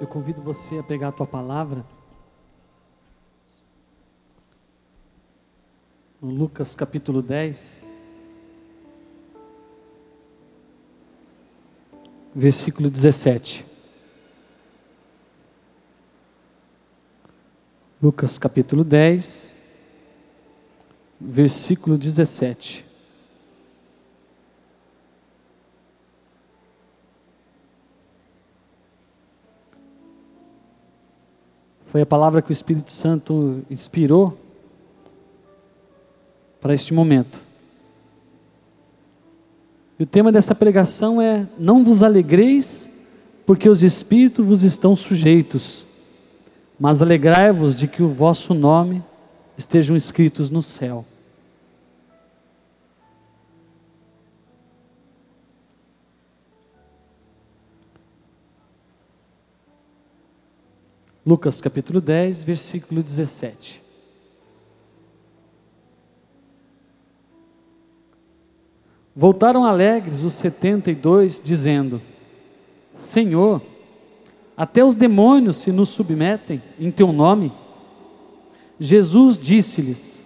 Eu convido você a pegar a tua palavra. No Lucas capítulo 10. Versículo 17. Lucas capítulo 10, versículo 17. Foi a palavra que o Espírito Santo inspirou para este momento. E o tema dessa pregação é: Não vos alegreis, porque os espíritos vos estão sujeitos, mas alegrai-vos de que o vosso nome estejam escritos no céu. Lucas capítulo 10, versículo 17. Voltaram alegres os setenta e dois, dizendo: Senhor, até os demônios se nos submetem em teu nome. Jesus disse-lhes: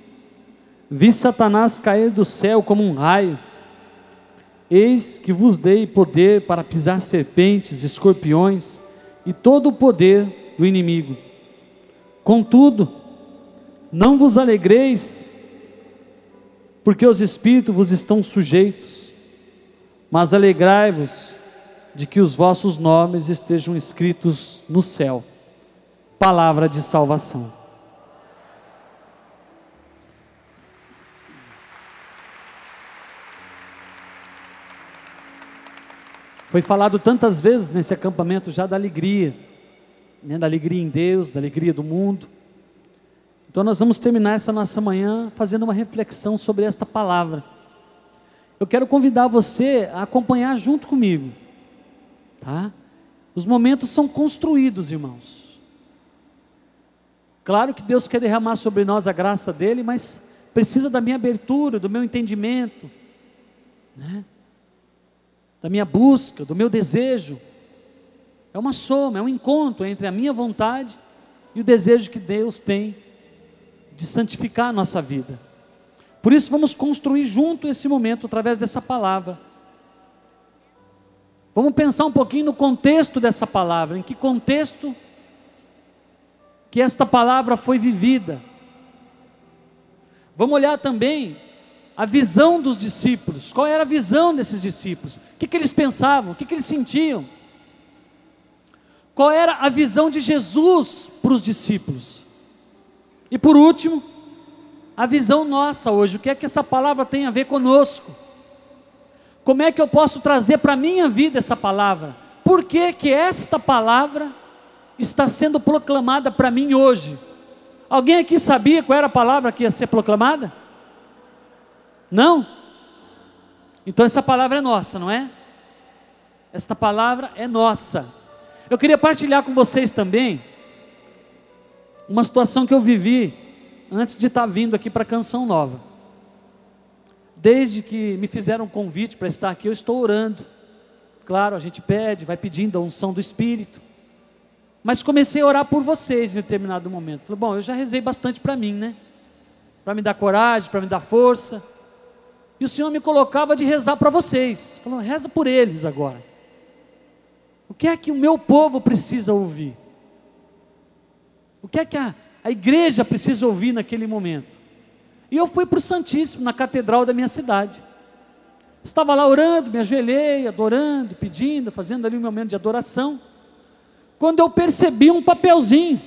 Vi Satanás cair do céu como um raio. Eis que vos dei poder para pisar serpentes, escorpiões e todo o poder do inimigo. Contudo, não vos alegreis, porque os espíritos vos estão sujeitos, mas alegrai-vos de que os vossos nomes estejam escritos no céu. Palavra de salvação. Foi falado tantas vezes nesse acampamento já da alegria né, da alegria em Deus, da alegria do mundo. Então nós vamos terminar essa nossa manhã fazendo uma reflexão sobre esta palavra. Eu quero convidar você a acompanhar junto comigo, tá? Os momentos são construídos, irmãos. Claro que Deus quer derramar sobre nós a graça dele, mas precisa da minha abertura, do meu entendimento, né? da minha busca, do meu desejo é uma soma, é um encontro entre a minha vontade e o desejo que Deus tem de santificar a nossa vida. Por isso, vamos construir junto esse momento através dessa palavra. Vamos pensar um pouquinho no contexto dessa palavra, em que contexto que esta palavra foi vivida. Vamos olhar também a visão dos discípulos. Qual era a visão desses discípulos? O que, que eles pensavam? O que, que eles sentiam? Qual era a visão de Jesus para os discípulos? E por último, a visão nossa hoje, o que é que essa palavra tem a ver conosco? Como é que eu posso trazer para a minha vida essa palavra? Por que, que esta palavra está sendo proclamada para mim hoje? Alguém aqui sabia qual era a palavra que ia ser proclamada? Não? Então essa palavra é nossa, não é? Esta palavra é nossa. Eu queria partilhar com vocês também uma situação que eu vivi antes de estar vindo aqui para a Canção Nova. Desde que me fizeram um convite para estar aqui, eu estou orando. Claro, a gente pede, vai pedindo a unção do Espírito. Mas comecei a orar por vocês em determinado momento. Falei, bom, eu já rezei bastante para mim, né? Para me dar coragem, para me dar força. E o Senhor me colocava de rezar para vocês. Falou, reza por eles agora. O que é que o meu povo precisa ouvir? O que é que a, a igreja precisa ouvir naquele momento? E eu fui para o Santíssimo, na catedral da minha cidade. Estava lá orando, me ajoelhei, adorando, pedindo, fazendo ali um momento de adoração. Quando eu percebi um papelzinho,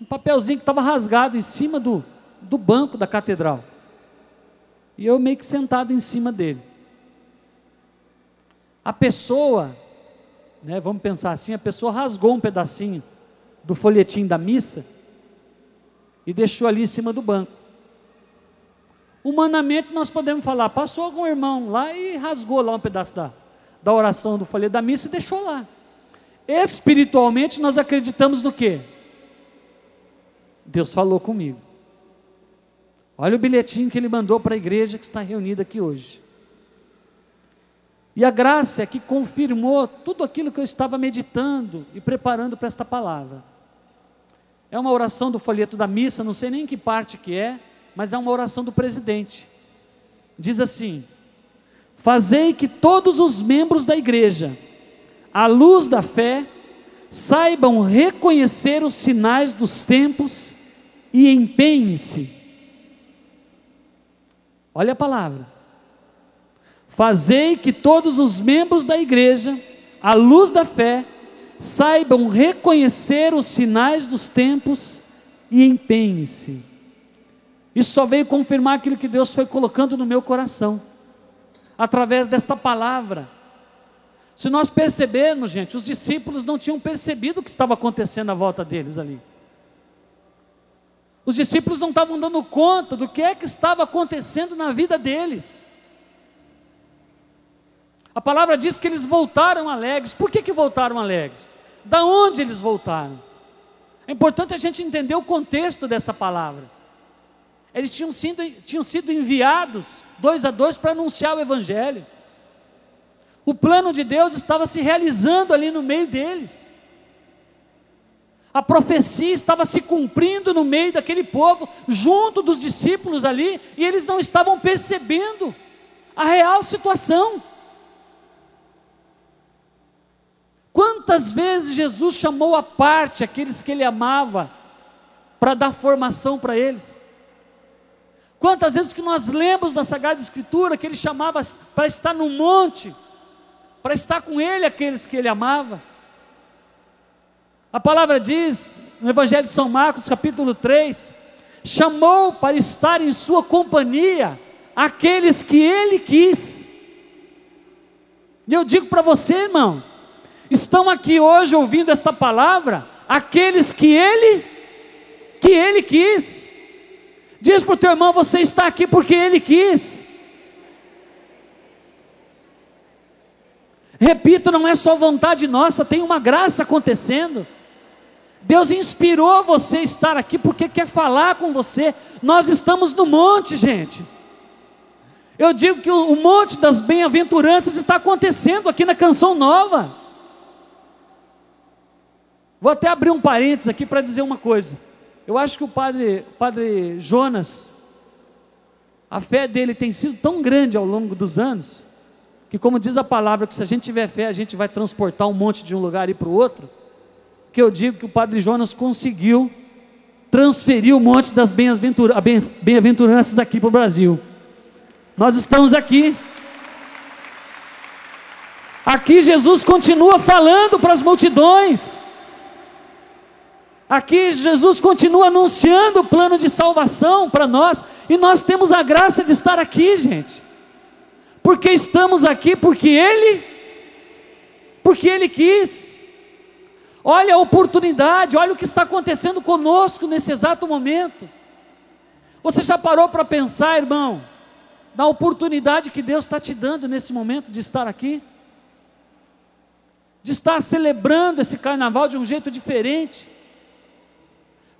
um papelzinho que estava rasgado em cima do, do banco da catedral. E eu meio que sentado em cima dele. A pessoa, né, vamos pensar assim, a pessoa rasgou um pedacinho do folhetim da missa e deixou ali em cima do banco. Humanamente nós podemos falar, passou algum irmão lá e rasgou lá um pedaço da, da oração do folheto da missa e deixou lá. Espiritualmente nós acreditamos no quê? Deus falou comigo. Olha o bilhetinho que ele mandou para a igreja que está reunida aqui hoje. E a graça é que confirmou tudo aquilo que eu estava meditando e preparando para esta palavra. É uma oração do folheto da missa, não sei nem que parte que é, mas é uma oração do presidente. Diz assim: Fazei que todos os membros da igreja, à luz da fé, saibam reconhecer os sinais dos tempos e empenhem-se. Olha a palavra. Fazei que todos os membros da igreja, à luz da fé, saibam reconhecer os sinais dos tempos e empenhem-se. Isso só veio confirmar aquilo que Deus foi colocando no meu coração, através desta palavra. Se nós percebermos, gente, os discípulos não tinham percebido o que estava acontecendo à volta deles ali. Os discípulos não estavam dando conta do que é que estava acontecendo na vida deles. A palavra diz que eles voltaram alegres. Por que, que voltaram alegres? Da onde eles voltaram? É importante a gente entender o contexto dessa palavra. Eles tinham sido, tinham sido enviados dois a dois para anunciar o Evangelho. O plano de Deus estava se realizando ali no meio deles. A profecia estava se cumprindo no meio daquele povo, junto dos discípulos ali, e eles não estavam percebendo a real situação. Quantas vezes Jesus chamou à parte aqueles que ele amava para dar formação para eles? Quantas vezes que nós lemos na Sagrada Escritura que ele chamava para estar no monte para estar com ele aqueles que ele amava. A palavra diz, no Evangelho de São Marcos, capítulo 3, chamou para estar em sua companhia aqueles que ele quis. E eu digo para você, irmão, estão aqui hoje ouvindo esta palavra aqueles que ele que ele quis. Diz para o teu irmão, você está aqui porque ele quis. Repito, não é só vontade nossa, tem uma graça acontecendo. Deus inspirou você a estar aqui porque quer falar com você. Nós estamos no monte, gente. Eu digo que o, monte das bem-aventuranças está acontecendo aqui na canção nova. Vou até abrir um parênteses aqui para dizer uma coisa. Eu acho que o padre, o padre Jonas, a fé dele tem sido tão grande ao longo dos anos, que como diz a palavra, que se a gente tiver fé, a gente vai transportar um monte de um lugar e para o outro, que eu digo que o Padre Jonas conseguiu transferir o monte das bem-aventuranças aqui para o Brasil. Nós estamos aqui. Aqui Jesus continua falando para as multidões. Aqui Jesus continua anunciando o plano de salvação para nós, e nós temos a graça de estar aqui, gente porque estamos aqui porque Ele, porque Ele quis. Olha a oportunidade, olha o que está acontecendo conosco nesse exato momento. Você já parou para pensar, irmão, na oportunidade que Deus está te dando nesse momento de estar aqui? De estar celebrando esse carnaval de um jeito diferente?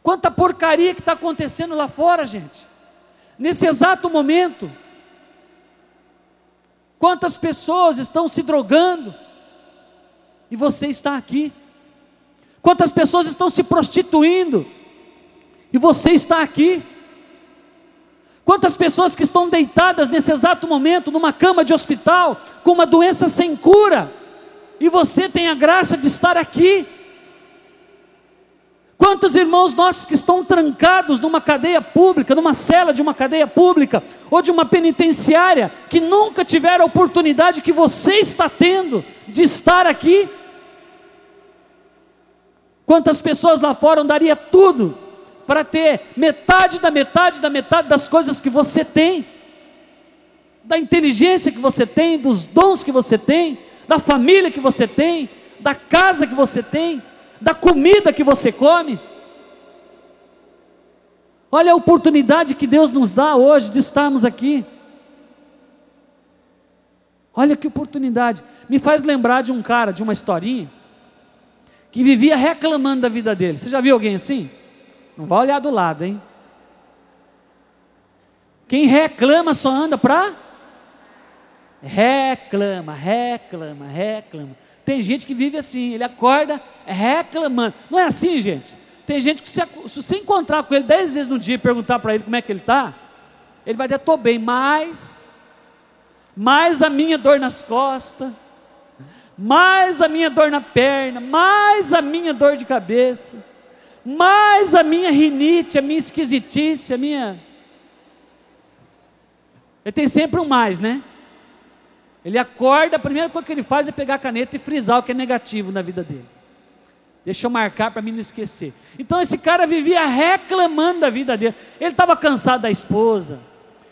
Quanta porcaria que está acontecendo lá fora, gente. Nesse exato momento, Quantas pessoas estão se drogando e você está aqui? Quantas pessoas estão se prostituindo e você está aqui? Quantas pessoas que estão deitadas nesse exato momento numa cama de hospital com uma doença sem cura e você tem a graça de estar aqui? Quantos irmãos nossos que estão trancados numa cadeia pública, numa cela de uma cadeia pública ou de uma penitenciária, que nunca tiveram a oportunidade que você está tendo de estar aqui? Quantas pessoas lá fora daria tudo para ter metade da metade da metade das coisas que você tem, da inteligência que você tem, dos dons que você tem, da família que você tem, da casa que você tem? Da comida que você come. Olha a oportunidade que Deus nos dá hoje de estarmos aqui. Olha que oportunidade. Me faz lembrar de um cara, de uma historinha, que vivia reclamando da vida dele. Você já viu alguém assim? Não vai olhar do lado, hein? Quem reclama só anda para. reclama, reclama, reclama. Tem gente que vive assim, ele acorda reclamando. Não é assim, gente? Tem gente que se, se você encontrar com ele dez vezes no dia e perguntar para ele como é que ele está, ele vai dizer, estou bem, mas, mais a minha dor nas costas, mais a minha dor na perna, mais a minha dor de cabeça, mais a minha rinite, a minha esquisitice, a minha. Ele tem sempre um mais, né? Ele acorda, a primeira coisa que ele faz é pegar a caneta e frisar o que é negativo na vida dele. Deixa eu marcar para mim não esquecer. Então esse cara vivia reclamando da vida dele. Ele estava cansado da esposa.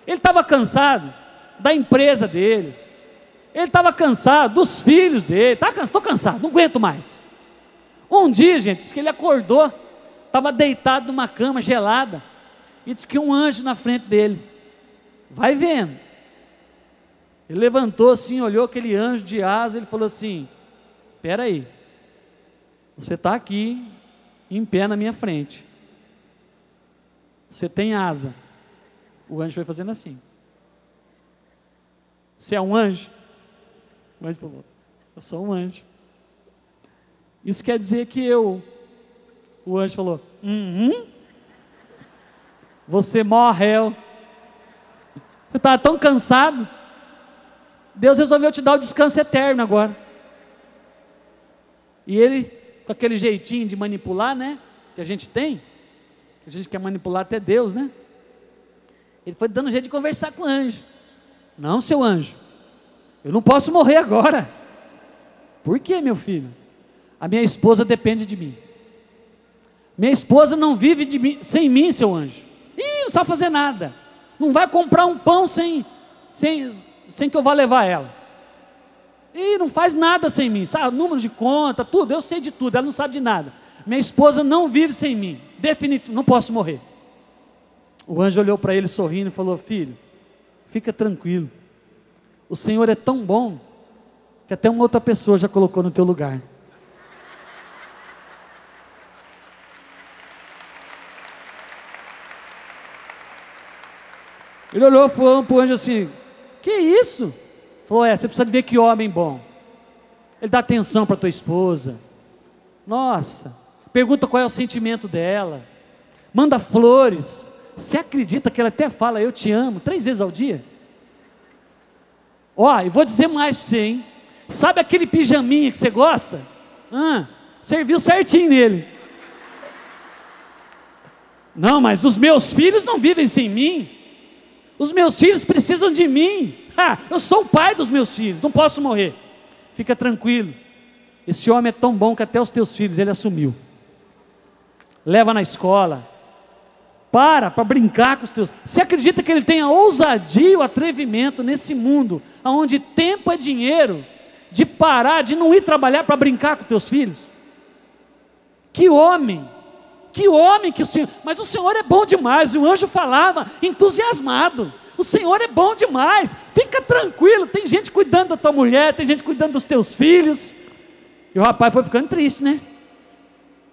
Ele estava cansado da empresa dele. Ele estava cansado dos filhos dele. Tá cansado, estou cansado, não aguento mais. Um dia, gente, disse que ele acordou, estava deitado numa cama gelada e disse que um anjo na frente dele. Vai vendo. Ele levantou assim, olhou aquele anjo de asa, ele falou assim: Espera aí, você está aqui em pé na minha frente, você tem asa. O anjo foi fazendo assim. Você é um anjo? O anjo falou: Eu sou um anjo. Isso quer dizer que eu. O anjo falou: Uhum. Você morreu. Você estava tão cansado Deus resolveu te dar o descanso eterno agora. E ele, com aquele jeitinho de manipular, né? Que a gente tem, que a gente quer manipular até Deus, né? Ele foi dando jeito de conversar com o anjo. Não, seu anjo, eu não posso morrer agora. Por quê, meu filho? A minha esposa depende de mim. Minha esposa não vive mim, sem mim, seu anjo. Ih, não sabe fazer nada. Não vai comprar um pão sem, sem, sem que eu vá levar ela. E não faz nada sem mim, sabe? Número de conta, tudo, eu sei de tudo, ela não sabe de nada. Minha esposa não vive sem mim, definitivamente, não posso morrer. O anjo olhou para ele sorrindo e falou: Filho, fica tranquilo, o Senhor é tão bom que até uma outra pessoa já colocou no teu lugar. Ele olhou para o anjo assim: que isso? Falou, é, você precisa ver que homem bom. Ele dá atenção para tua esposa. Nossa, pergunta qual é o sentimento dela. Manda flores. Você acredita que ela até fala eu te amo três vezes ao dia? Ó, e vou dizer mais para você, hein? Sabe aquele pijaminha que você gosta? Ah, serviu certinho nele. Não, mas os meus filhos não vivem sem mim. Os meus filhos precisam de mim. Eu sou o pai dos meus filhos, não posso morrer. Fica tranquilo. Esse homem é tão bom que até os teus filhos ele assumiu. Leva na escola. Para para brincar com os teus. Você acredita que ele tem a ousadia o atrevimento nesse mundo, onde tempo é dinheiro, de parar, de não ir trabalhar para brincar com teus filhos? Que homem! Que homem que o Senhor. Mas o Senhor é bom demais. O anjo falava entusiasmado. O Senhor é bom demais. Fica tranquilo. Tem gente cuidando da tua mulher, tem gente cuidando dos teus filhos. E o rapaz foi ficando triste, né?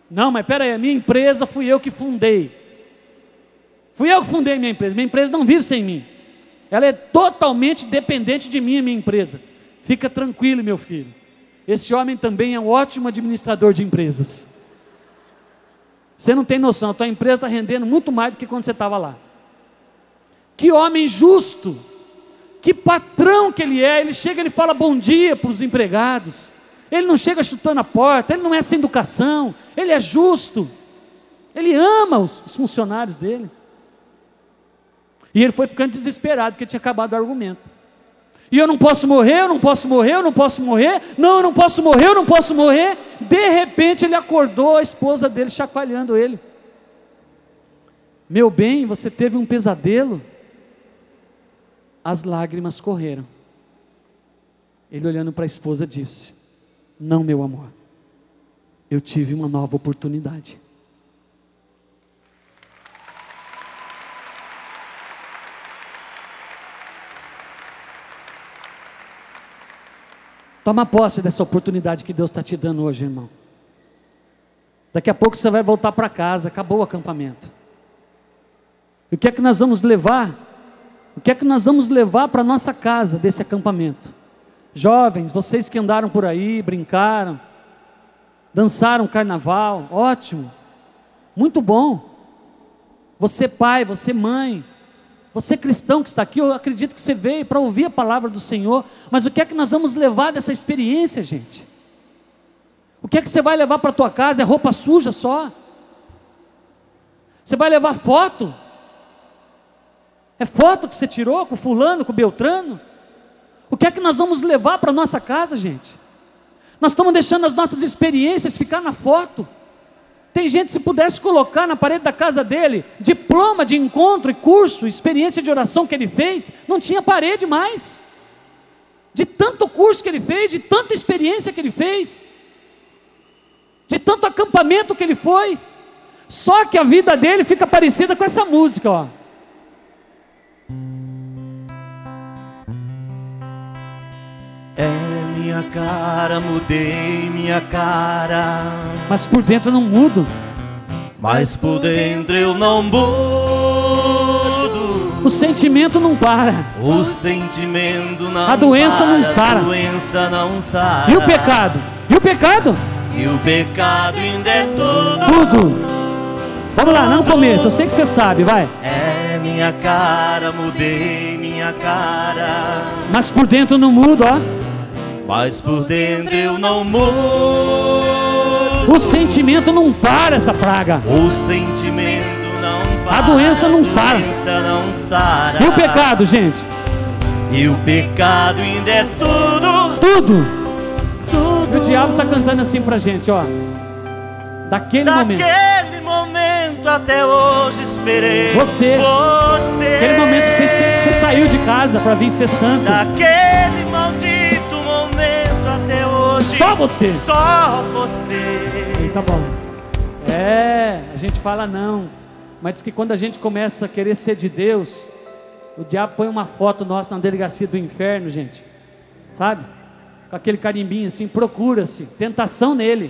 Não, mas peraí, a minha empresa fui eu que fundei. Fui eu que fundei a minha empresa. Minha empresa não vive sem mim. Ela é totalmente dependente de mim, a minha empresa. Fica tranquilo, meu filho. Esse homem também é um ótimo administrador de empresas. Você não tem noção, a tua empresa está rendendo muito mais do que quando você estava lá. Que homem justo, que patrão que ele é, ele chega e fala bom dia para os empregados. Ele não chega chutando a porta, ele não é sem educação, ele é justo. Ele ama os, os funcionários dele. E ele foi ficando desesperado porque tinha acabado o argumento. E eu não posso morrer, eu não posso morrer, eu não posso morrer. Não, eu não posso morrer, eu não posso morrer. De repente ele acordou, a esposa dele chacoalhando ele. Meu bem, você teve um pesadelo? As lágrimas correram. Ele olhando para a esposa disse: Não, meu amor, eu tive uma nova oportunidade. Toma posse dessa oportunidade que Deus está te dando hoje, irmão. Daqui a pouco você vai voltar para casa, acabou o acampamento. O que é que nós vamos levar? O que é que nós vamos levar para nossa casa desse acampamento? Jovens, vocês que andaram por aí, brincaram, dançaram carnaval, ótimo, muito bom. Você pai, você mãe, você cristão que está aqui, eu acredito que você veio para ouvir a palavra do Senhor, mas o que é que nós vamos levar dessa experiência, gente? O que é que você vai levar para a tua casa? É roupa suja só? Você vai levar foto? É foto que você tirou com fulano, com Beltrano? O que é que nós vamos levar para nossa casa, gente? Nós estamos deixando as nossas experiências ficar na foto. Tem gente, se pudesse colocar na parede da casa dele diploma de encontro e curso, experiência de oração que ele fez, não tinha parede mais. De tanto curso que ele fez, de tanta experiência que ele fez, de tanto acampamento que ele foi. Só que a vida dele fica parecida com essa música, ó. Minha cara, mudei minha cara. Mas por dentro eu não mudo. Mas por dentro eu não mudo. O sentimento não para. O sentimento não A doença para, não sara. A doença não sara. E o pecado? E o pecado? E o pecado ainda é tudo. Tudo. Vamos lá, no começo, eu sei que você sabe, vai. É minha cara, mudei minha cara. Mas por dentro não mudo, ó. Mas por dentro eu não mudo. O sentimento não para essa praga. O sentimento não para. A doença não sara. A doença não sara. E o pecado, gente? E o pecado ainda é tudo. Tudo. Tudo. O diabo está cantando assim pra gente, ó. Daquele momento. Daquele momento até hoje esperei. Você. Você. Aquele momento que você, você saiu de casa para vir ser santo. Daquele maldito momento. Só você. Só você. Tá bom. É, a gente fala não. Mas diz que quando a gente começa a querer ser de Deus, o diabo põe uma foto nossa na delegacia do inferno, gente. Sabe? Com aquele carimbinho assim, procura-se. Tentação nele.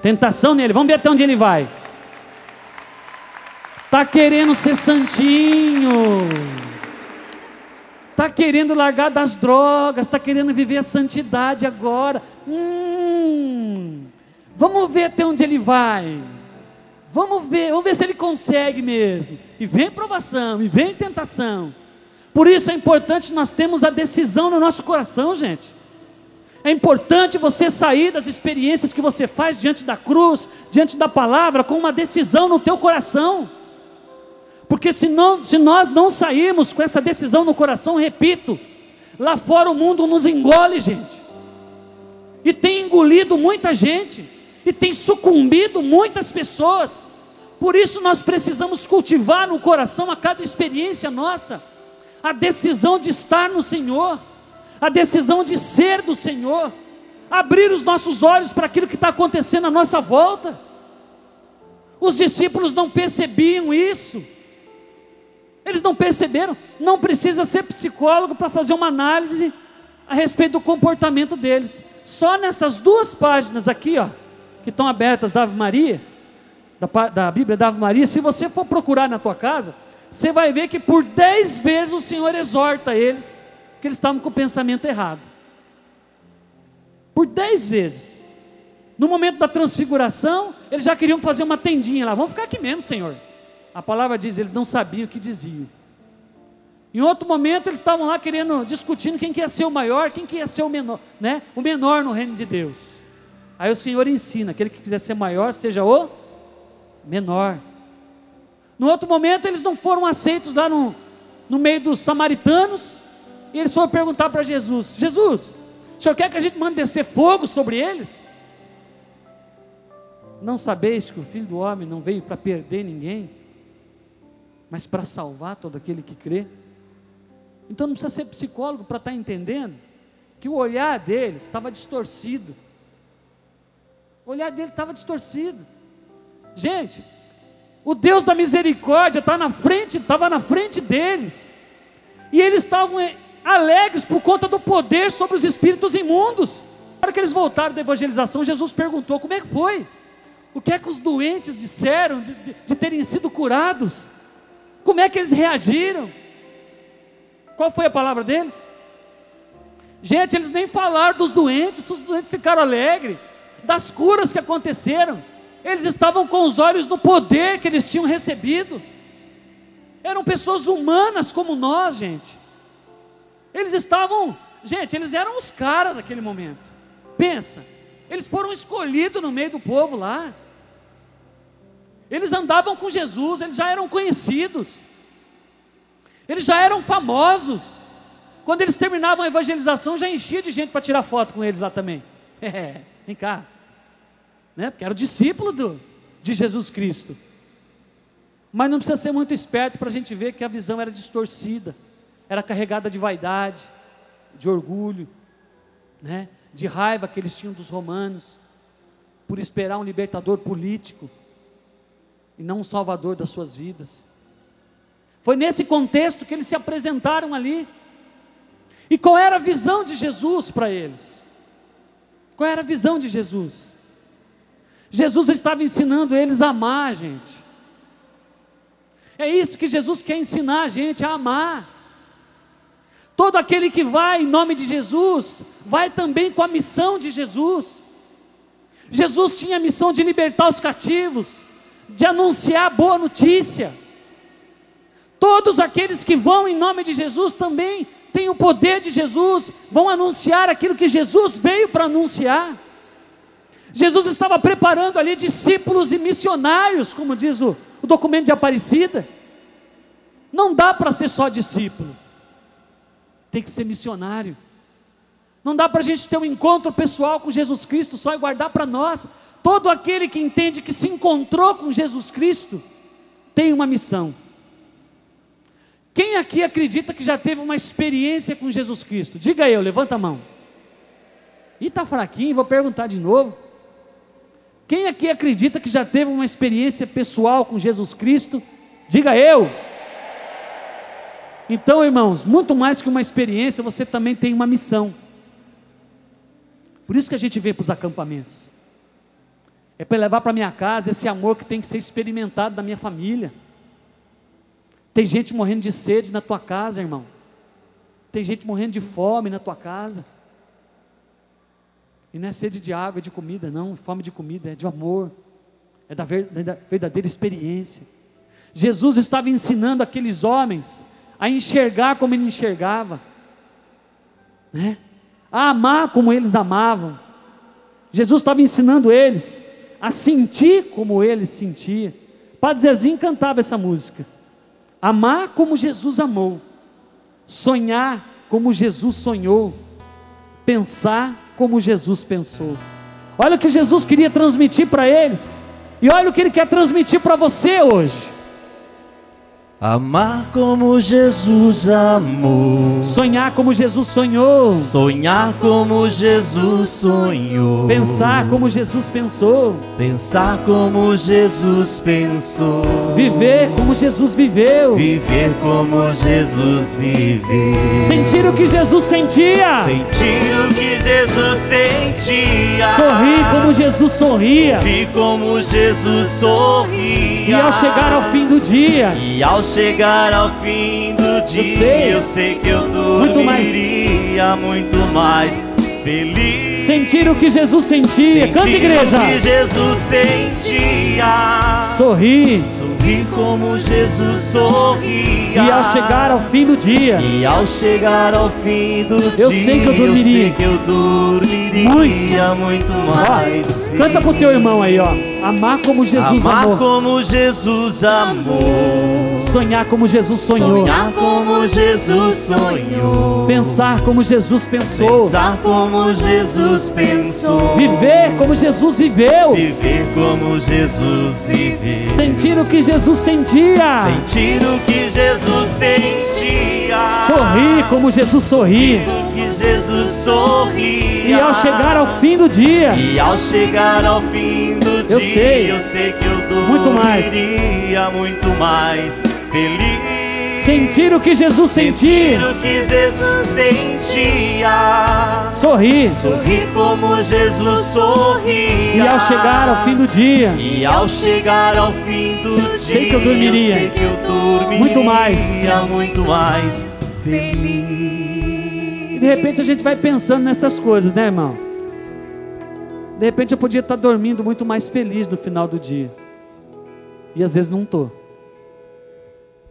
Tentação nele. Vamos ver até onde ele vai. Tá querendo ser santinho. Tá querendo largar das drogas, tá querendo viver a santidade agora. Hum, vamos ver até onde ele vai. Vamos ver, vamos ver se ele consegue mesmo. E vem provação, e vem tentação. Por isso é importante nós termos a decisão no nosso coração, gente. É importante você sair das experiências que você faz diante da cruz, diante da palavra, com uma decisão no teu coração. Porque se, não, se nós não sairmos com essa decisão no coração, repito, lá fora o mundo nos engole, gente. E tem engolido muita gente, e tem sucumbido muitas pessoas. Por isso nós precisamos cultivar no coração a cada experiência nossa a decisão de estar no Senhor, a decisão de ser do Senhor, abrir os nossos olhos para aquilo que está acontecendo à nossa volta. Os discípulos não percebiam isso. Eles não perceberam. Não precisa ser psicólogo para fazer uma análise a respeito do comportamento deles. Só nessas duas páginas aqui, ó, que estão abertas da Ave Maria, da, da Bíblia da Ave Maria, se você for procurar na tua casa, você vai ver que por dez vezes o Senhor exorta eles, que eles estavam com o pensamento errado. Por dez vezes. No momento da transfiguração, eles já queriam fazer uma tendinha lá. Vamos ficar aqui mesmo, Senhor. A palavra diz, eles não sabiam o que diziam. Em outro momento, eles estavam lá querendo, discutindo quem que ia ser o maior, quem que ia ser o menor, né? O menor no reino de Deus. Aí o Senhor ensina, aquele que quiser ser maior, seja o menor. No outro momento, eles não foram aceitos lá no, no meio dos samaritanos, e eles foram perguntar para Jesus: Jesus, o senhor quer que a gente mande descer fogo sobre eles? Não sabeis que o filho do homem não veio para perder ninguém, mas para salvar todo aquele que crê? Então não precisa ser psicólogo para estar entendendo que o olhar deles estava distorcido. O olhar dele estava distorcido. Gente, o Deus da misericórdia está na frente, estava na frente deles. E eles estavam eh, alegres por conta do poder sobre os espíritos imundos. Na hora que eles voltaram da evangelização, Jesus perguntou: como é que foi? O que é que os doentes disseram de, de- de terem sido curados? Como é que eles reagiram? Qual foi a palavra deles? Gente, eles nem falaram dos doentes, os doentes ficaram alegres, das curas que aconteceram. Eles estavam com os olhos no poder que eles tinham recebido. Eram pessoas humanas como nós, gente. Eles estavam, gente, eles eram os caras daquele momento. Pensa, eles foram escolhidos no meio do povo lá. Eles andavam com Jesus, eles já eram conhecidos. Eles já eram famosos. Quando eles terminavam a evangelização, já enchia de gente para tirar foto com eles lá também. É, vem cá. Né? Porque era o discípulo do, de Jesus Cristo. Mas não precisa ser muito esperto para a gente ver que a visão era distorcida, era carregada de vaidade, de orgulho, né? de raiva que eles tinham dos romanos, por esperar um libertador político e não um salvador das suas vidas. Foi nesse contexto que eles se apresentaram ali. E qual era a visão de Jesus para eles? Qual era a visão de Jesus? Jesus estava ensinando eles a amar, gente. É isso que Jesus quer ensinar a gente a amar. Todo aquele que vai em nome de Jesus, vai também com a missão de Jesus. Jesus tinha a missão de libertar os cativos, de anunciar a boa notícia. Todos aqueles que vão em nome de Jesus também têm o poder de Jesus, vão anunciar aquilo que Jesus veio para anunciar. Jesus estava preparando ali discípulos e missionários, como diz o, o documento de Aparecida. Não dá para ser só discípulo, tem que ser missionário. Não dá para a gente ter um encontro pessoal com Jesus Cristo só e guardar para nós. Todo aquele que entende que se encontrou com Jesus Cristo tem uma missão. Quem aqui acredita que já teve uma experiência com Jesus Cristo? Diga eu, levanta a mão. E está fraquinho, vou perguntar de novo. Quem aqui acredita que já teve uma experiência pessoal com Jesus Cristo? Diga eu. Então, irmãos, muito mais que uma experiência, você também tem uma missão. Por isso que a gente vem para os acampamentos. É para levar para minha casa esse amor que tem que ser experimentado da minha família. Tem gente morrendo de sede na tua casa, irmão. Tem gente morrendo de fome na tua casa. E não é sede de água, de comida, não, fome de comida, é de amor, é da verdadeira experiência. Jesus estava ensinando aqueles homens a enxergar como ele enxergava, né? a amar como eles amavam. Jesus estava ensinando eles a sentir como eles sentiam. Padre Zezinho cantava essa música. Amar como Jesus amou, sonhar como Jesus sonhou, pensar como Jesus pensou. Olha o que Jesus queria transmitir para eles, e olha o que Ele quer transmitir para você hoje. Amar como Jesus amou. Sonhar como Jesus sonhou. Sonhar como Jesus sonhou. Pensar como Jesus pensou. Pensar como Jesus pensou. Viver como Jesus viveu. Viver como Jesus viveu. Sentir o que Jesus sentia. Sentir o que Jesus sentia. Sorrir como Jesus sorria. Sorrir como Jesus sorria. E ao chegar ao fim do dia. E ao chegar ao fim do dia, eu sei, eu sei que eu dormiria muito mais, muito mais. Feliz. Sentir o que Jesus sentia, Sentir canta igreja. O que Jesus sentia. Sorrir. Sorrir como Jesus sorria. E ao chegar ao fim do dia. E ao chegar ao fim do eu dia. Sei que eu dormiria. Eu que eu dormiria muito, muito mais. Ó, canta pro teu irmão aí, ó. Amar como Jesus Amar amou. como Jesus amou. Sonhar como Jesus sonhou. Sonhar como Jesus sonhou. Pensar como Jesus pensou. Pensar como Jesus pensou. Viver como Jesus viveu. Viver como Jesus viveu. Sentir o que Jesus sentia. Sentir o que Jesus sentia. Sorrir como Jesus sorria. Que Jesus sorria. E ao chegar ao fim do dia. E ao chegar ao fim do dia. Eu sei. Eu sei que eu dormiria muito mais. muito mais feliz. Sentir o que Jesus sentia. Sentir o que Jesus sentia. Sorrir. Sorrir como Jesus sorria. E ao chegar ao fim do dia. E ao chegar ao fim do dia. Sei que eu dormiria. Sei que eu dormiria muito mais. Muito mais E de repente a gente vai pensando nessas coisas, né, irmão? De repente eu podia estar dormindo muito mais feliz no final do dia. E às vezes não estou.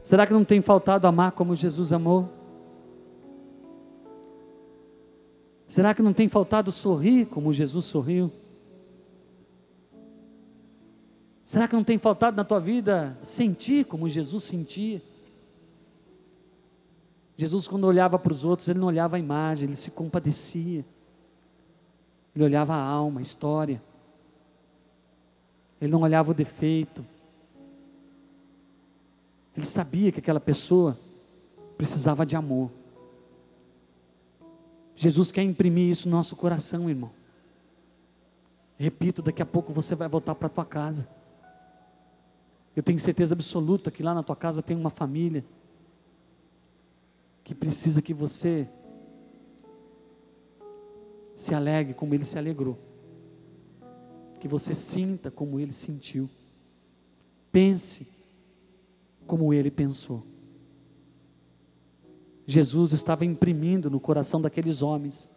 Será que não tem faltado amar como Jesus amou? Será que não tem faltado sorrir como Jesus sorriu? Será que não tem faltado na tua vida sentir como Jesus sentia? Jesus, quando olhava para os outros, ele não olhava a imagem, ele se compadecia. Ele olhava a alma, a história. Ele não olhava o defeito. Ele sabia que aquela pessoa precisava de amor. Jesus quer imprimir isso no nosso coração, irmão. Repito, daqui a pouco você vai voltar para a tua casa. Eu tenho certeza absoluta que lá na tua casa tem uma família que precisa que você se alegre como ele se alegrou. Que você sinta como ele sentiu. Pense como ele pensou. Jesus estava imprimindo no coração daqueles homens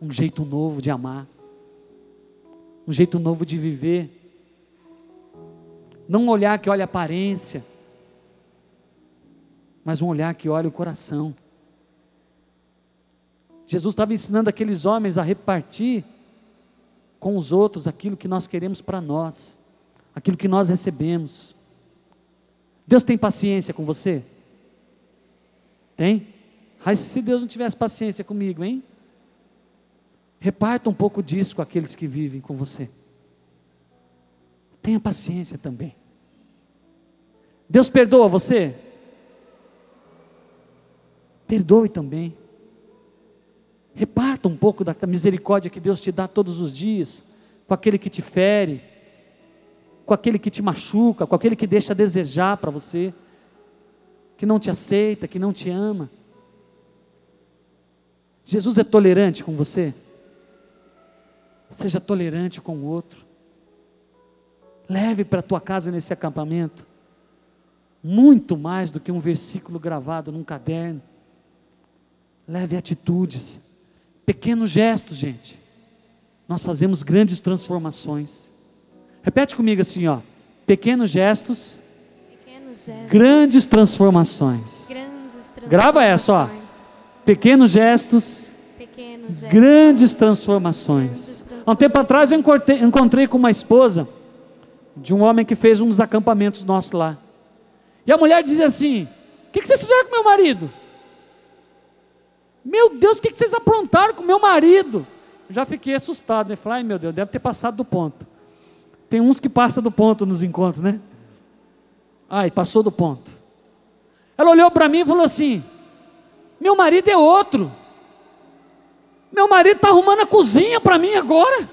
um jeito novo de amar, um jeito novo de viver não um olhar que olha a aparência, mas um olhar que olha o coração. Jesus estava ensinando aqueles homens a repartir com os outros aquilo que nós queremos para nós, aquilo que nós recebemos. Deus tem paciência com você? Tem? Mas se Deus não tivesse paciência comigo, hein? Reparta um pouco disso com aqueles que vivem com você. Tenha paciência também. Deus perdoa você? Perdoe também. Reparta um pouco da misericórdia que Deus te dá todos os dias, com aquele que te fere, com aquele que te machuca, com aquele que deixa a desejar para você, que não te aceita, que não te ama. Jesus é tolerante com você? Seja tolerante com o outro. Leve para a tua casa nesse acampamento muito mais do que um versículo gravado num caderno. Leve atitudes, pequenos gestos, gente. Nós fazemos grandes transformações. Repete comigo assim, ó. Pequenos gestos, pequenos gestos grandes, transformações. grandes transformações. Grava essa, ó. Pequenos gestos, pequenos gestos grandes transformações. Grandes transformações. Há um tempo atrás eu encontrei, encontrei com uma esposa de um homem que fez uns acampamentos nossos lá. E a mulher dizia assim: O que, que vocês fizeram com meu marido? Meu Deus, o que, que vocês aprontaram com meu marido? Eu já fiquei assustado, né? Falei, ai meu Deus, deve ter passado do ponto. Tem uns que passam do ponto nos encontros, né? Ai, passou do ponto. Ela olhou para mim e falou assim: Meu marido é outro. Meu marido está arrumando a cozinha para mim agora.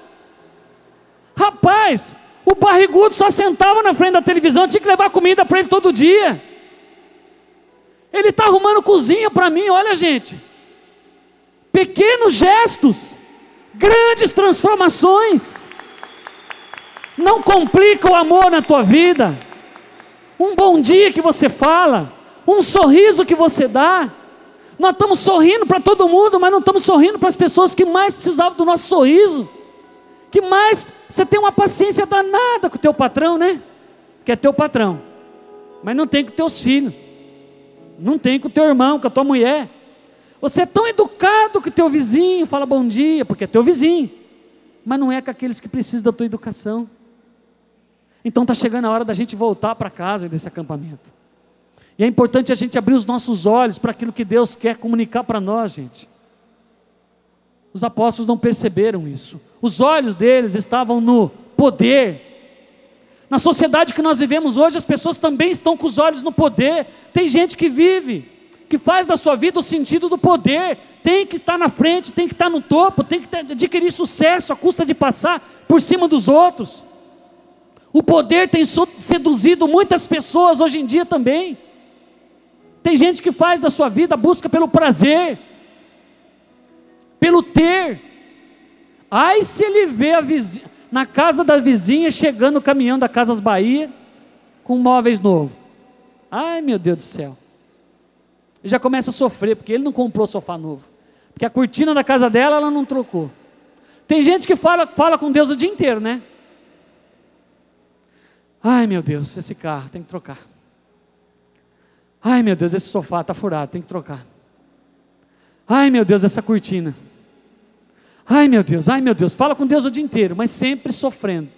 Rapaz, o barrigudo só sentava na frente da televisão, tinha que levar comida para ele todo dia. Ele está arrumando cozinha para mim, olha gente. Pequenos gestos, grandes transformações. Não complica o amor na tua vida. Um bom dia que você fala, um sorriso que você dá. Nós estamos sorrindo para todo mundo, mas não estamos sorrindo para as pessoas que mais precisavam do nosso sorriso que mais você tem uma paciência danada com o teu patrão, né? Que é teu patrão. Mas não tem com teus filhos. Não tem com teu irmão, com a tua mulher. Você é tão educado que teu vizinho fala bom dia, porque é teu vizinho. Mas não é com aqueles que precisam da tua educação. Então está chegando a hora da gente voltar para casa desse acampamento. E é importante a gente abrir os nossos olhos para aquilo que Deus quer comunicar para nós, gente. Os apóstolos não perceberam isso. Os olhos deles estavam no poder. Na sociedade que nós vivemos hoje, as pessoas também estão com os olhos no poder. Tem gente que vive, que faz da sua vida o sentido do poder. Tem que estar na frente, tem que estar no topo, tem que adquirir sucesso à custa de passar por cima dos outros. O poder tem seduzido muitas pessoas hoje em dia também. Tem gente que faz da sua vida busca pelo prazer pelo ter. Ai, se ele vê vizinha, na casa da vizinha chegando caminhão da Casas Bahia com móveis novo. Ai, meu Deus do céu. Ele já começa a sofrer, porque ele não comprou sofá novo. Porque a cortina da casa dela, ela não trocou. Tem gente que fala, fala com Deus o dia inteiro, né? Ai meu Deus, esse carro tem que trocar. Ai meu Deus, esse sofá está furado, tem que trocar. Ai meu Deus, essa cortina. Ai meu Deus, ai meu Deus, fala com Deus o dia inteiro, mas sempre sofrendo,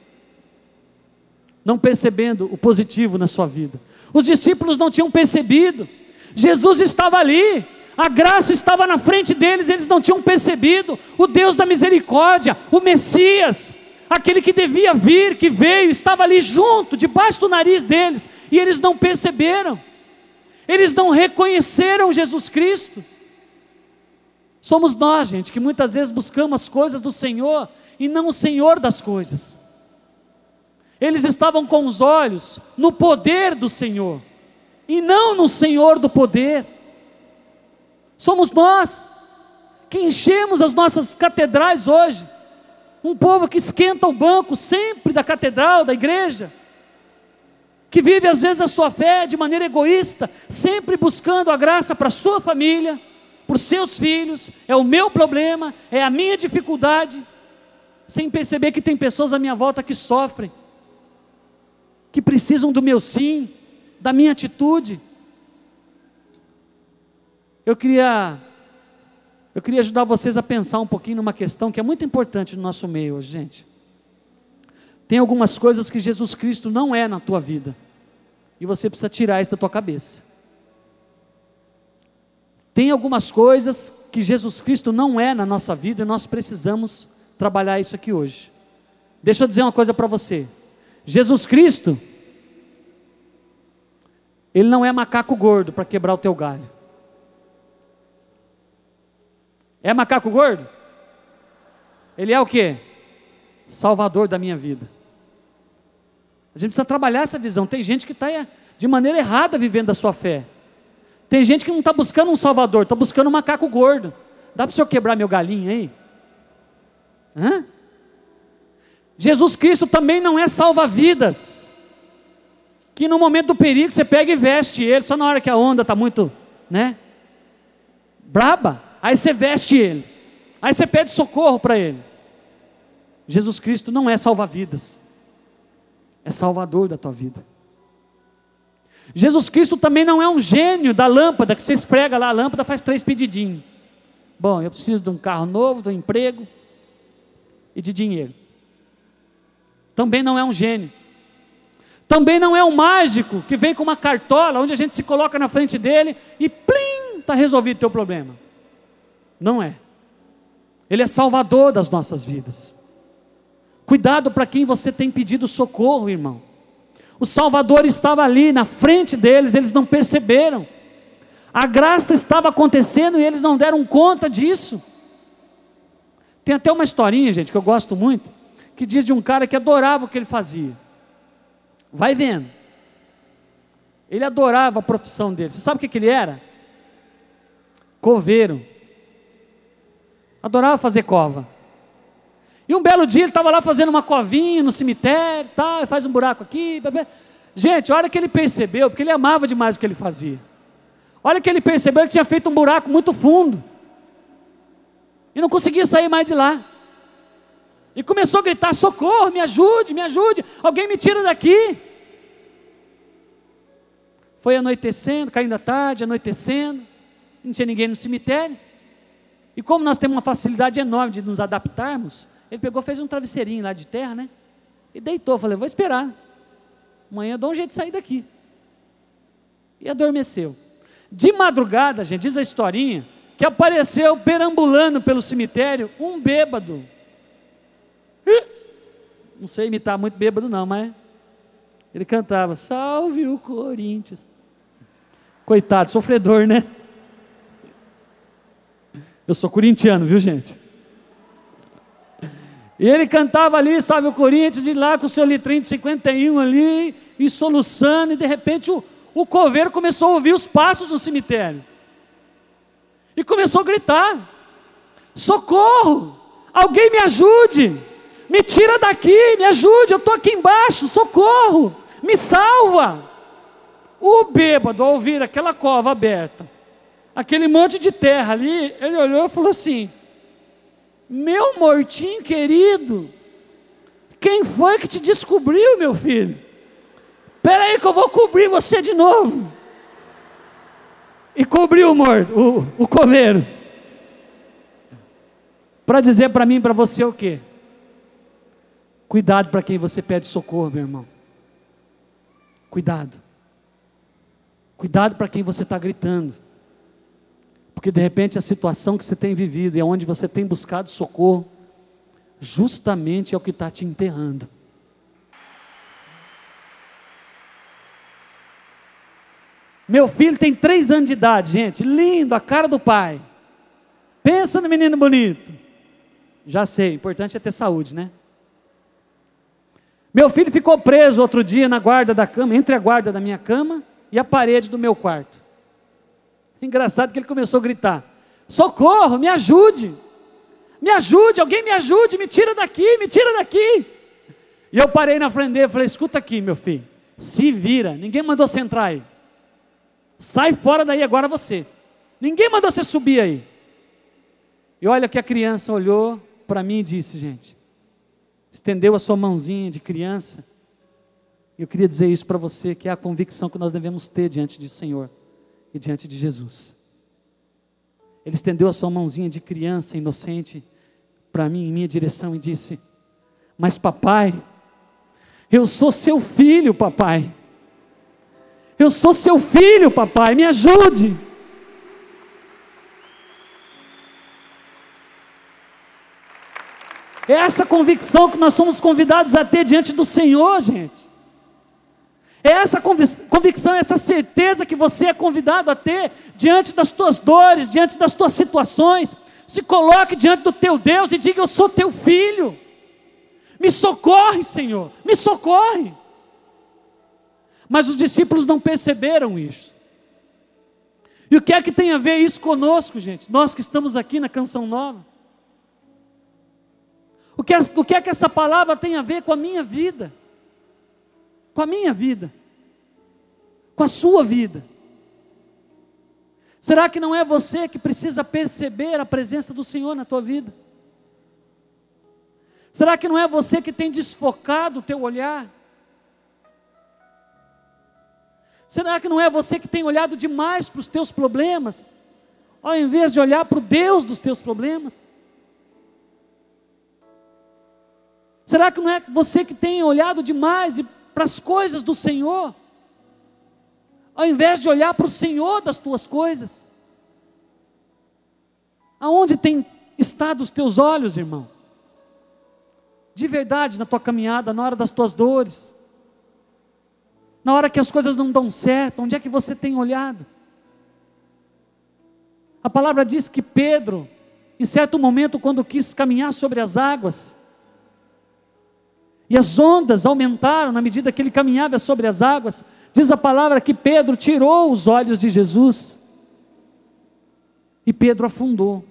não percebendo o positivo na sua vida. Os discípulos não tinham percebido, Jesus estava ali, a graça estava na frente deles, eles não tinham percebido. O Deus da misericórdia, o Messias, aquele que devia vir, que veio, estava ali junto, debaixo do nariz deles, e eles não perceberam, eles não reconheceram Jesus Cristo. Somos nós, gente, que muitas vezes buscamos as coisas do Senhor e não o Senhor das coisas. Eles estavam com os olhos no poder do Senhor e não no Senhor do poder. Somos nós que enchemos as nossas catedrais hoje um povo que esquenta o banco sempre da catedral, da igreja, que vive às vezes a sua fé de maneira egoísta, sempre buscando a graça para sua família, para seus filhos, é o meu problema, é a minha dificuldade, sem perceber que tem pessoas à minha volta que sofrem, que precisam do meu sim, da minha atitude. Eu queria eu queria ajudar vocês a pensar um pouquinho numa questão que é muito importante no nosso meio hoje, gente. Tem algumas coisas que Jesus Cristo não é na tua vida. E você precisa tirar isso da tua cabeça. Tem algumas coisas que Jesus Cristo não é na nossa vida e nós precisamos trabalhar isso aqui hoje. Deixa eu dizer uma coisa para você. Jesus Cristo, Ele não é macaco gordo para quebrar o teu galho. É macaco gordo? Ele é o que? Salvador da minha vida. A gente precisa trabalhar essa visão. Tem gente que está de maneira errada vivendo a sua fé. Tem gente que não está buscando um Salvador, está buscando um macaco gordo. Dá para o senhor quebrar meu galinho aí? Hã? Jesus Cristo também não é salva-vidas. Que no momento do perigo você pega e veste ele, só na hora que a onda está muito, né? Braba. Aí você veste ele. Aí você pede socorro para ele. Jesus Cristo não é salva-vidas. É salvador da tua vida. Jesus Cristo também não é um gênio da lâmpada, que você esfrega lá a lâmpada, faz três pedidinhos. Bom, eu preciso de um carro novo, de um emprego e de dinheiro. Também não é um gênio. Também não é um mágico que vem com uma cartola onde a gente se coloca na frente dele e plim, está resolvido o teu problema. Não é. Ele é salvador das nossas vidas. Cuidado para quem você tem pedido socorro, irmão. O Salvador estava ali na frente deles, eles não perceberam. A graça estava acontecendo e eles não deram conta disso. Tem até uma historinha, gente, que eu gosto muito, que diz de um cara que adorava o que ele fazia. Vai vendo. Ele adorava a profissão dele. Você sabe o que, que ele era? Coveiro adorava fazer cova. E um belo dia ele estava lá fazendo uma covinha no cemitério, tal, faz um buraco aqui. Bebê. Gente, olha que ele percebeu, porque ele amava demais o que ele fazia. Olha que ele percebeu que tinha feito um buraco muito fundo. E não conseguia sair mais de lá. E começou a gritar: socorro, me ajude, me ajude, alguém me tira daqui. Foi anoitecendo, caindo a tarde, anoitecendo, não tinha ninguém no cemitério. E como nós temos uma facilidade enorme de nos adaptarmos, ele pegou, fez um travesseirinho lá de terra, né? E deitou. Falei, vou esperar. Amanhã eu dou um jeito de sair daqui. E adormeceu. De madrugada, gente, diz a historinha, que apareceu perambulando pelo cemitério um bêbado. Não sei imitar muito bêbado, não, mas ele cantava: Salve o Corinthians. Coitado, sofredor, né? Eu sou corintiano, viu gente? E ele cantava ali, sabe, o Corinthians, e lá com o seu litrinho de 51 ali, e soluçando, e de repente o, o coveiro começou a ouvir os passos no cemitério. E começou a gritar: socorro! Alguém me ajude! Me tira daqui, me ajude, eu estou aqui embaixo, socorro! Me salva! O bêbado, ao ouvir aquela cova aberta, aquele monte de terra ali, ele olhou e falou assim: Meu mortinho querido, quem foi que te descobriu, meu filho? Espera aí que eu vou cobrir você de novo. E cobriu o morto, o, o coveiro. Para dizer para mim e para você o quê? Cuidado para quem você pede socorro, meu irmão. Cuidado. Cuidado para quem você está gritando. Porque de repente a situação que você tem vivido e onde você tem buscado socorro, justamente é o que está te enterrando. Meu filho tem três anos de idade, gente, lindo, a cara do pai. Pensa no menino bonito. Já sei, importante é ter saúde, né? Meu filho ficou preso outro dia na guarda da cama, entre a guarda da minha cama e a parede do meu quarto. Engraçado que ele começou a gritar: Socorro, me ajude! Me ajude, alguém me ajude, me tira daqui, me tira daqui. E eu parei na frente dele e falei: Escuta aqui, meu filho, se vira, ninguém mandou você entrar aí. Sai fora daí agora você. Ninguém mandou você subir aí. E olha que a criança olhou para mim e disse: Gente, estendeu a sua mãozinha de criança. Eu queria dizer isso para você, que é a convicção que nós devemos ter diante do Senhor e diante de Jesus. Ele estendeu a sua mãozinha de criança inocente para mim, em minha direção, e disse: Mas papai, eu sou seu filho, papai. Eu sou seu filho, papai, me ajude. É essa convicção que nós somos convidados a ter diante do Senhor, gente. É essa convicção, essa certeza que você é convidado a ter diante das tuas dores, diante das tuas situações. Se coloque diante do teu Deus e diga: Eu sou teu filho. Me socorre, Senhor, me socorre. Mas os discípulos não perceberam isso. E o que é que tem a ver isso conosco, gente? Nós que estamos aqui na Canção Nova. O que, é, o que é que essa palavra tem a ver com a minha vida? Com a minha vida? Com a sua vida? Será que não é você que precisa perceber a presença do Senhor na tua vida? Será que não é você que tem desfocado o teu olhar? Será que não é você que tem olhado demais para os teus problemas, ao invés de olhar para o Deus dos teus problemas? Será que não é você que tem olhado demais para as coisas do Senhor, ao invés de olhar para o Senhor das tuas coisas? Aonde tem estado os teus olhos, irmão? De verdade, na tua caminhada, na hora das tuas dores, na hora que as coisas não dão certo, onde é que você tem olhado? A palavra diz que Pedro, em certo momento, quando quis caminhar sobre as águas, e as ondas aumentaram na medida que ele caminhava sobre as águas. Diz a palavra que Pedro tirou os olhos de Jesus. E Pedro afundou.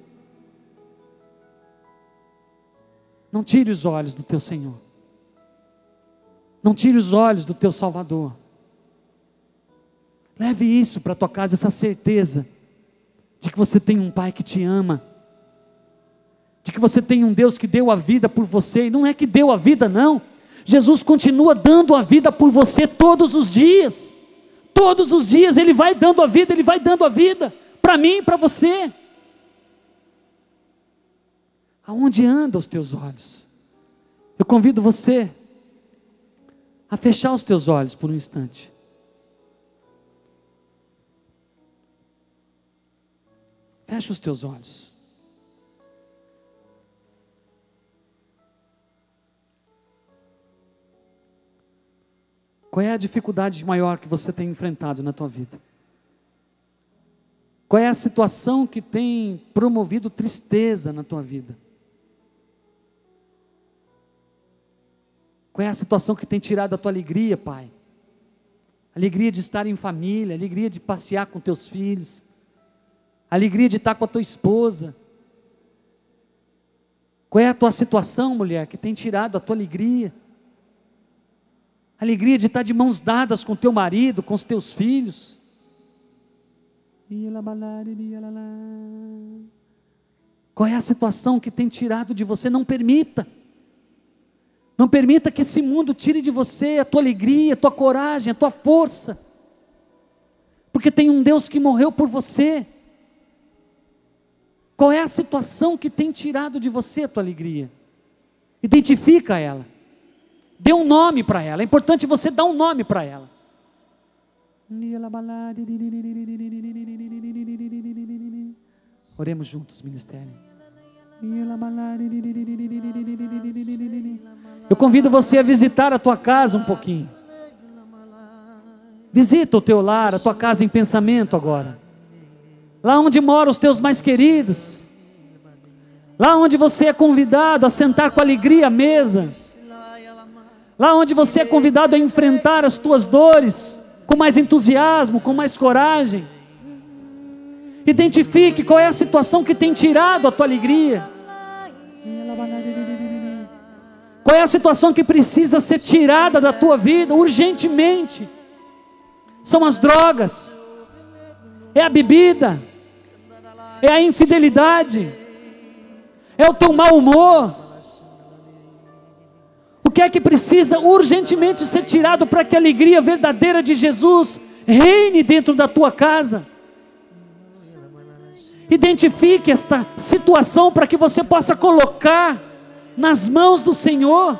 Não tire os olhos do teu Senhor. Não tire os olhos do teu Salvador. Leve isso para tua casa, essa certeza de que você tem um Pai que te ama de que você tem um Deus que deu a vida por você, e não é que deu a vida, não. Jesus continua dando a vida por você todos os dias. Todos os dias Ele vai dando a vida, Ele vai dando a vida para mim e para você. Aonde andam os teus olhos? Eu convido você a fechar os teus olhos por um instante. Fecha os teus olhos. Qual é a dificuldade maior que você tem enfrentado na tua vida? Qual é a situação que tem promovido tristeza na tua vida? Qual é a situação que tem tirado a tua alegria, Pai? Alegria de estar em família, alegria de passear com teus filhos, alegria de estar com a tua esposa. Qual é a tua situação, mulher, que tem tirado a tua alegria? Alegria de estar de mãos dadas com teu marido, com os teus filhos. Qual é a situação que tem tirado de você? Não permita. Não permita que esse mundo tire de você a tua alegria, a tua coragem, a tua força. Porque tem um Deus que morreu por você. Qual é a situação que tem tirado de você a tua alegria? Identifica ela. Dê um nome para ela. É importante você dar um nome para ela. Oremos juntos, ministério. Eu convido você a visitar a tua casa um pouquinho. Visita o teu lar, a tua casa em pensamento agora. Lá onde moram os teus mais queridos. Lá onde você é convidado a sentar com alegria à mesa. Lá onde você é convidado a enfrentar as tuas dores com mais entusiasmo, com mais coragem. Identifique qual é a situação que tem tirado a tua alegria. Qual é a situação que precisa ser tirada da tua vida urgentemente? São as drogas, é a bebida, é a infidelidade, é o teu mau humor. Que é que precisa urgentemente ser tirado para que a alegria verdadeira de Jesus reine dentro da tua casa? Identifique esta situação para que você possa colocar nas mãos do Senhor.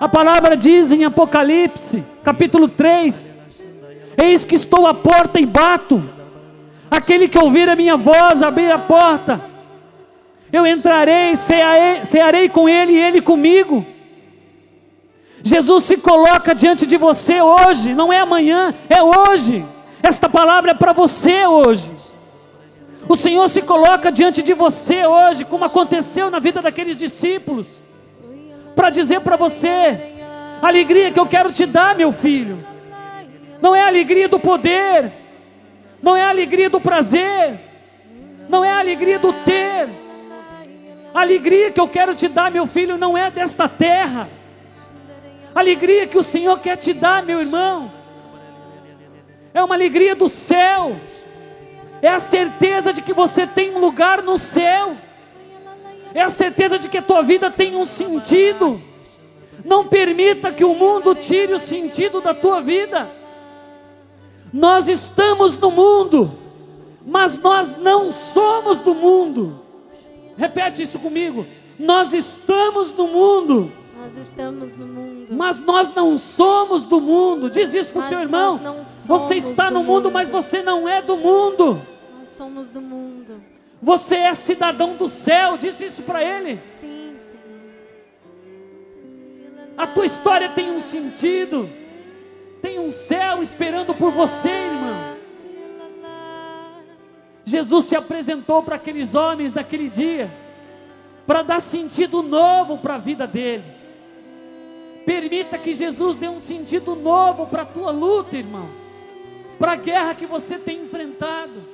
A palavra diz em Apocalipse, capítulo 3: Eis que estou à porta e bato. Aquele que ouvir a minha voz, abrir a porta, eu entrarei, cearei, com ele e ele comigo. Jesus se coloca diante de você hoje, não é amanhã, é hoje. Esta palavra é para você hoje. O Senhor se coloca diante de você hoje, como aconteceu na vida daqueles discípulos, para dizer para você: a alegria que eu quero te dar, meu filho, não é a alegria do poder, não é a alegria do prazer, não é a alegria do ter. A alegria que eu quero te dar, meu filho, não é desta terra. A alegria que o Senhor quer te dar, meu irmão, é uma alegria do céu é a certeza de que você tem um lugar no céu, é a certeza de que a tua vida tem um sentido. Não permita que o mundo tire o sentido da tua vida. Nós estamos no mundo, mas nós não somos do mundo. Repete isso comigo. Nós estamos no mundo. Nós estamos no mundo. Mas nós não somos do mundo. Diz isso para o teu irmão. Você está no mundo, mundo, mas você não é do mundo. Nós somos do mundo. Você é cidadão do céu. Diz isso para ele. Sim, A tua história tem um sentido. Tem um céu esperando por você. Jesus se apresentou para aqueles homens naquele dia para dar sentido novo para a vida deles. Permita que Jesus dê um sentido novo para a tua luta, irmão, para a guerra que você tem enfrentado.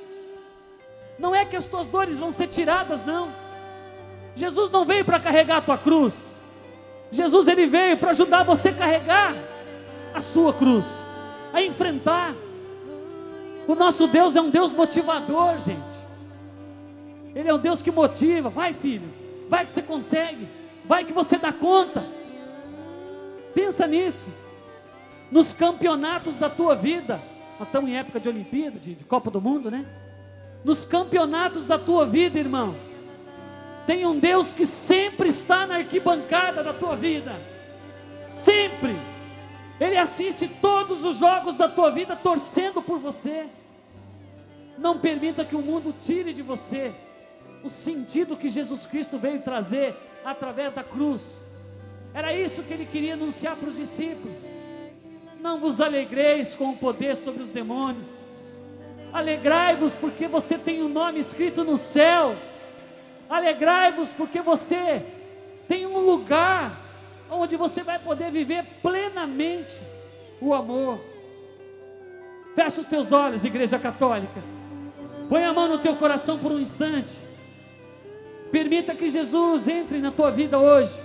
Não é que as tuas dores vão ser tiradas, não. Jesus não veio para carregar a tua cruz. Jesus ele veio para ajudar você a carregar a sua cruz, a enfrentar. O nosso Deus é um Deus motivador, gente. Ele é um Deus que motiva. Vai, filho. Vai que você consegue. Vai que você dá conta. Pensa nisso. Nos campeonatos da tua vida. Nós estamos em época de Olimpíada, de, de Copa do Mundo, né? Nos campeonatos da tua vida, irmão. Tem um Deus que sempre está na arquibancada da tua vida. Sempre. Ele assiste todos os jogos da tua vida torcendo por você. Não permita que o mundo tire de você o sentido que Jesus Cristo veio trazer através da cruz. Era isso que ele queria anunciar para os discípulos. Não vos alegreis com o poder sobre os demônios. Alegrai-vos porque você tem o um nome escrito no céu. Alegrai-vos porque você tem um lugar onde você vai poder viver plenamente o amor. Fecha os teus olhos, Igreja Católica. Põe a mão no teu coração por um instante. Permita que Jesus entre na tua vida hoje.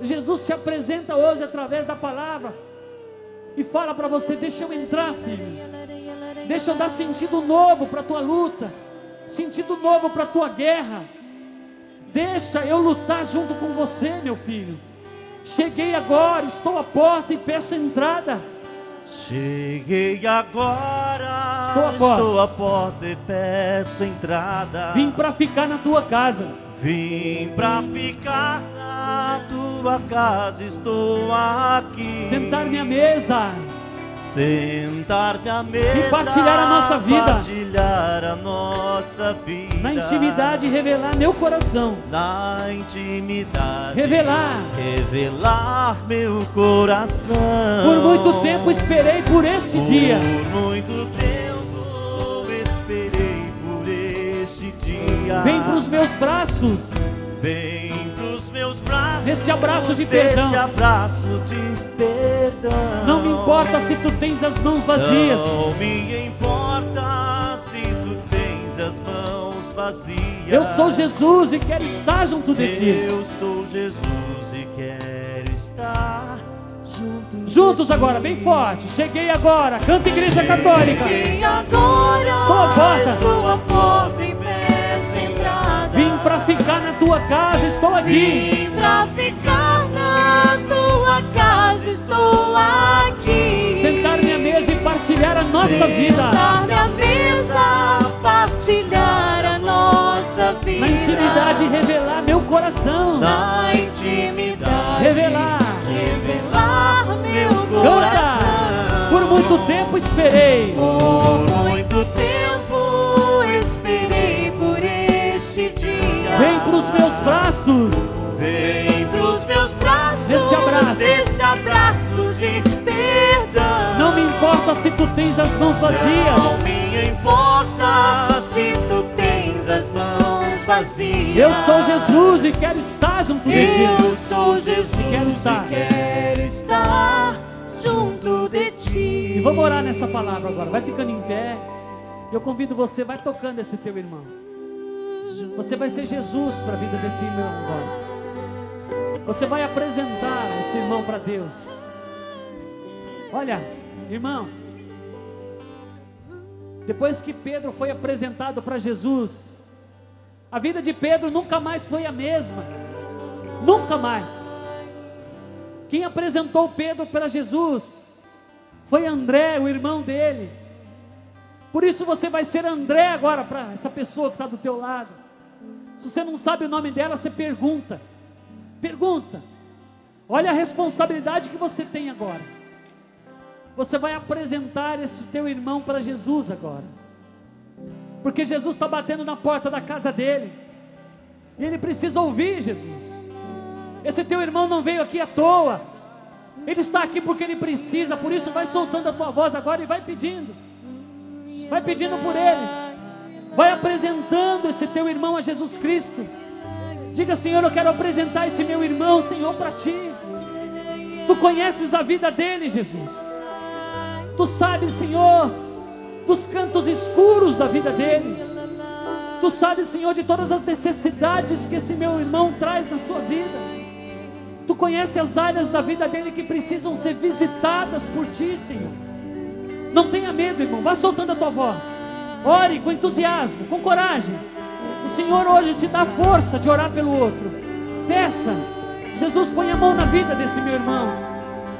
Jesus se apresenta hoje através da palavra. e fala para você: Deixa eu entrar, filho. Deixa eu dar sentido novo para a tua luta, sentido novo para a tua guerra. Deixa eu lutar junto com você, meu filho. Cheguei agora, estou à porta e peço entrada. Cheguei agora, Estou à porta. estou à porta e peço entrada. Vim para ficar na tua casa. Vim pra ficar na tua casa, estou aqui. Sentar-me à mesa. Sentar-me à mesa. E partilhar a nossa vida. A nossa vida. Na intimidade, revelar meu coração. Na intimidade. Revelar. Revelar meu coração. Por muito tempo esperei por este dia. Por muito tempo esperei por este dia. Vem para os meus braços. Vem Neste abraço de perdão. Abraço de perdão. Não me importa se tu tens as mãos vazias. Não me importa se tu tens as mãos vazias. Eu sou Jesus e quero estar junto de ti. Eu sou Jesus e quero estar junto. de Juntos ti. agora, bem forte. Cheguei agora. Canta Igreja Católica. E agora Estou à porta. estou à porta e peço entrada. Vim para ficar na tua casa. Estou aqui. Vim pra ficar na tua casa, estou aqui. Sentar-me à mesa e partilhar a nossa vida. Sentar-me à mesa, partilhar a nossa vida. Na intimidade, revelar meu coração. Na intimidade, Revelar. revelar meu Canta. coração. Por muito tempo esperei. Por muito tempo braços. Vem pros meus braços. Neste abraço. Neste abraço de perdão. Não me importa se tu tens as mãos vazias. Não me importa se tu tens as mãos vazias. Eu sou Jesus e quero estar junto de ti. Eu sou Jesus E quero estar. e quero estar junto de ti. E vamos orar nessa palavra agora. Vai ficando em pé. Eu convido você, vai tocando esse teu irmão. Você vai ser Jesus para a vida desse irmão agora. Você vai apresentar esse irmão para Deus. Olha, irmão. Depois que Pedro foi apresentado para Jesus, a vida de Pedro nunca mais foi a mesma. Nunca mais. Quem apresentou Pedro para Jesus foi André, o irmão dele. Por isso você vai ser André agora para essa pessoa que está do teu lado. Se você não sabe o nome dela, você pergunta. Pergunta. Olha a responsabilidade que você tem agora. Você vai apresentar esse teu irmão para Jesus agora. Porque Jesus está batendo na porta da casa dele. E ele precisa ouvir Jesus. Esse teu irmão não veio aqui à toa. Ele está aqui porque ele precisa. Por isso, vai soltando a tua voz agora e vai pedindo. Vai pedindo por ele. Vai apresentando esse teu irmão a Jesus Cristo. Diga, Senhor, eu quero apresentar esse meu irmão, Senhor, para ti. Tu conheces a vida dele, Jesus. Tu sabes, Senhor, dos cantos escuros da vida dele. Tu sabes, Senhor, de todas as necessidades que esse meu irmão traz na sua vida. Tu conheces as áreas da vida dele que precisam ser visitadas por ti, Senhor. Não tenha medo, irmão. Vá soltando a tua voz. Ore com entusiasmo, com coragem. O Senhor hoje te dá força de orar pelo outro. Peça. Jesus põe a mão na vida desse meu irmão.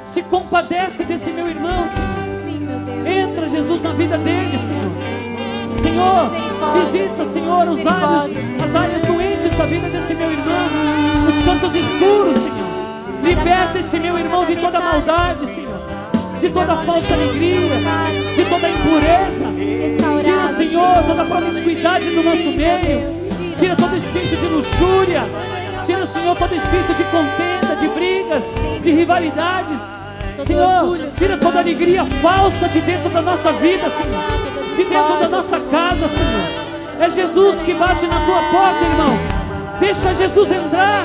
Se compadece desse meu irmão, Senhor. Entra, Jesus, na vida dele, Senhor. Senhor, visita, Senhor, os áreas, as áreas doentes da vida desse meu irmão, os cantos escuros, Senhor. Liberta esse meu irmão de toda maldade, Senhor, de toda falsa alegria, de toda impureza. Tira, Senhor, toda promiscuidade do nosso meio. Tira todo espírito de luxúria. Tira, Senhor, todo espírito de contenda, de brigas, de rivalidades. Senhor, tira toda alegria falsa de dentro da nossa vida, Senhor. De dentro da nossa casa, Senhor. É Jesus que bate na tua porta, irmão. Deixa Jesus entrar.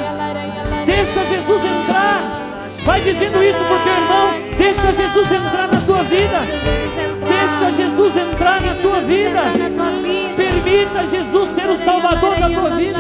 Deixa Jesus entrar. Vai dizendo isso pro teu irmão. Deixa Jesus entrar na tua vida. Deixa Jesus entrar na tua vida. Permita Jesus ser o Salvador da tua vida,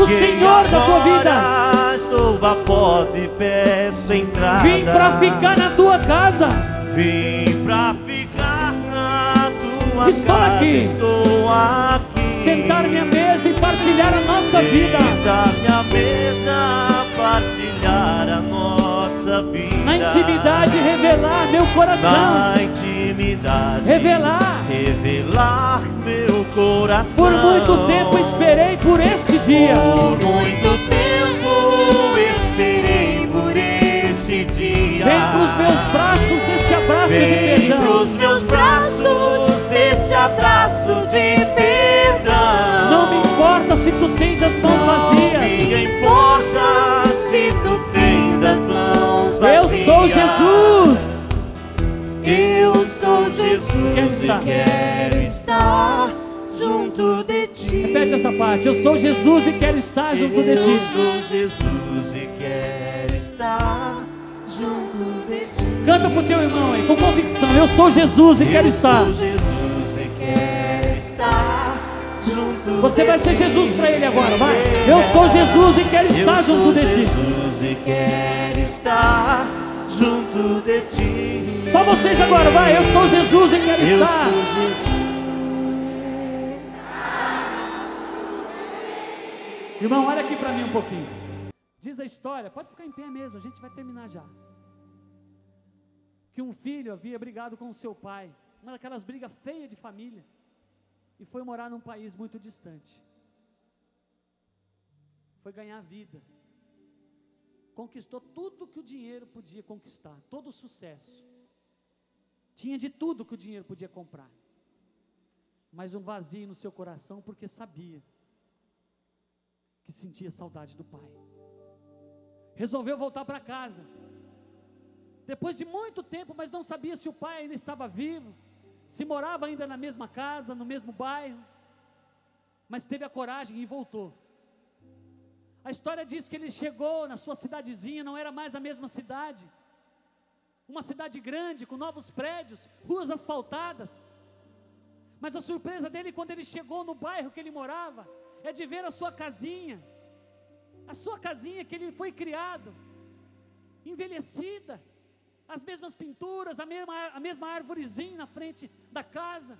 o Senhor da tua vida. Estou à porta e peço entrada. Vim para ficar na tua casa. Vim pra ficar na tua Estou casa. aqui. Estou aqui. Sentar-me à mesa e partilhar a nossa vida. Sentar-me à mesa, partilhar a nossa vida. Intimidade, revelar meu coração. Na intimidade. Revelar. Revelar meu coração. Por muito tempo esperei por este dia. Por muito tempo esperei por este dia. Vem pros meus braços deste abraço de Vem perdão. pros meus braços deste abraço de perdão. Não me importa se tu tens as mãos Não vazias. me importa se tu tens Jesus. Eu sou Jesus Quer estar. e quero estar junto de ti. Repete essa parte. Eu sou Jesus e quero estar junto de Eu ti. sou Jesus e quero estar Junto de ti. Canta pro teu irmão aí, com convicção. Eu sou Jesus e quero Eu estar. sou Jesus e quero estar junto Você vai ser. Jesus para ele agora, vai. Eu sou Jesus e quero estar Eu junto sou de ti. Jesus e quero estar junto de ti. Só vocês agora, vai. Eu sou Jesus e quero Eu estar. sou Jesus. Irmão, olha aqui para mim um pouquinho. Diz a história, pode ficar em pé mesmo, a gente vai terminar já. Que um filho havia brigado com o seu pai, uma daquelas brigas feias de família, e foi morar num país muito distante. Foi ganhar vida. Conquistou tudo que o dinheiro podia conquistar, todo o sucesso. Tinha de tudo que o dinheiro podia comprar. Mas um vazio no seu coração porque sabia que sentia saudade do pai. Resolveu voltar para casa. Depois de muito tempo, mas não sabia se o pai ainda estava vivo, se morava ainda na mesma casa, no mesmo bairro. Mas teve a coragem e voltou. A história diz que ele chegou na sua cidadezinha, não era mais a mesma cidade. Uma cidade grande, com novos prédios, ruas asfaltadas. Mas a surpresa dele quando ele chegou no bairro que ele morava, é de ver a sua casinha, a sua casinha que ele foi criado, envelhecida, as mesmas pinturas, a mesma, a mesma árvorezinha na frente da casa.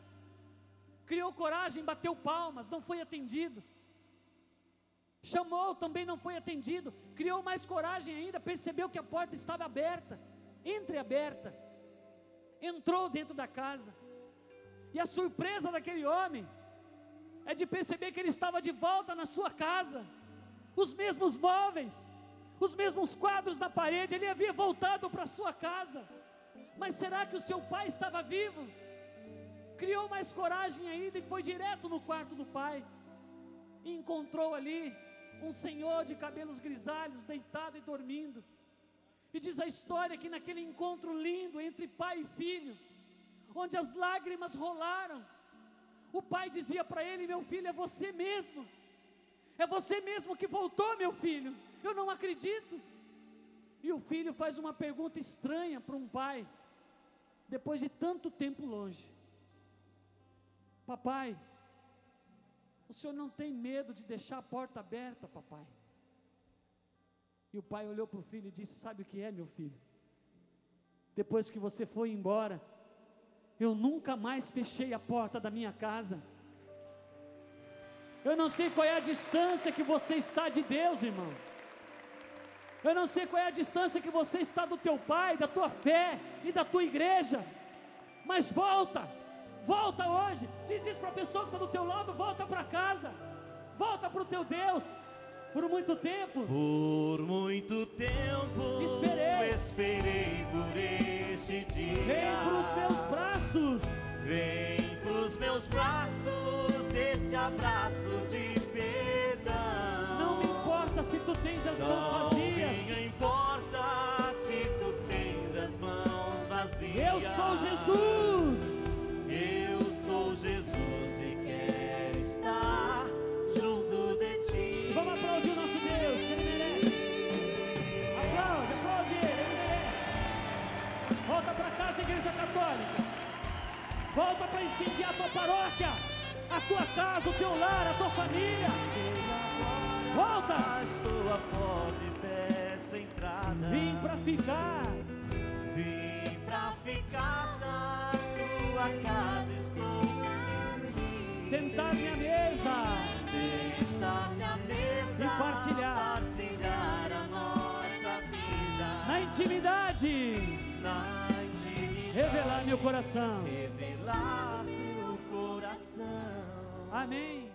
Criou coragem, bateu palmas, não foi atendido. Chamou, também não foi atendido. Criou mais coragem ainda, percebeu que a porta estava aberta, entreaberta. Entrou dentro da casa. E a surpresa daquele homem é de perceber que ele estava de volta na sua casa, os mesmos móveis, os mesmos quadros na parede, ele havia voltado para sua casa. Mas será que o seu pai estava vivo? Criou mais coragem ainda e foi direto no quarto do pai. E encontrou ali um senhor de cabelos grisalhos, deitado e dormindo. E diz a história que naquele encontro lindo entre pai e filho, onde as lágrimas rolaram, o pai dizia para ele: Meu filho, é você mesmo, é você mesmo que voltou, meu filho, eu não acredito. E o filho faz uma pergunta estranha para um pai, depois de tanto tempo longe: Papai, o senhor não tem medo de deixar a porta aberta, papai? E o pai olhou para o filho e disse: Sabe o que é, meu filho? Depois que você foi embora, eu nunca mais fechei a porta da minha casa. Eu não sei qual é a distância que você está de Deus, irmão. Eu não sei qual é a distância que você está do teu pai, da tua fé e da tua igreja. Mas volta, volta hoje. Diz isso para a pessoa que está do teu lado: volta para casa, volta para o teu Deus. Por muito tempo, Por muito tempo Esperei. esperei por este dia. vem para os meus braços. Vem pros meus braços deste abraço de perdão. Não me importa se tu tens as mãos Não vazias. me importa se tu tens as mãos vazias. Eu sou Jesus. Católica. Volta para incendiar a tua paróquia, a tua casa, o teu lar, a tua família. Volta. Estou a porta e peço entrada. Vim para ficar. Vim pra ficar. cada tua casa estou. Sentar-me à mesa. Sentar-me à mesa. E partilhar. Partilhar a nossa vida. Na intimidade. Na intimidade. Revelar meu coração. Revelar o coração. Amém.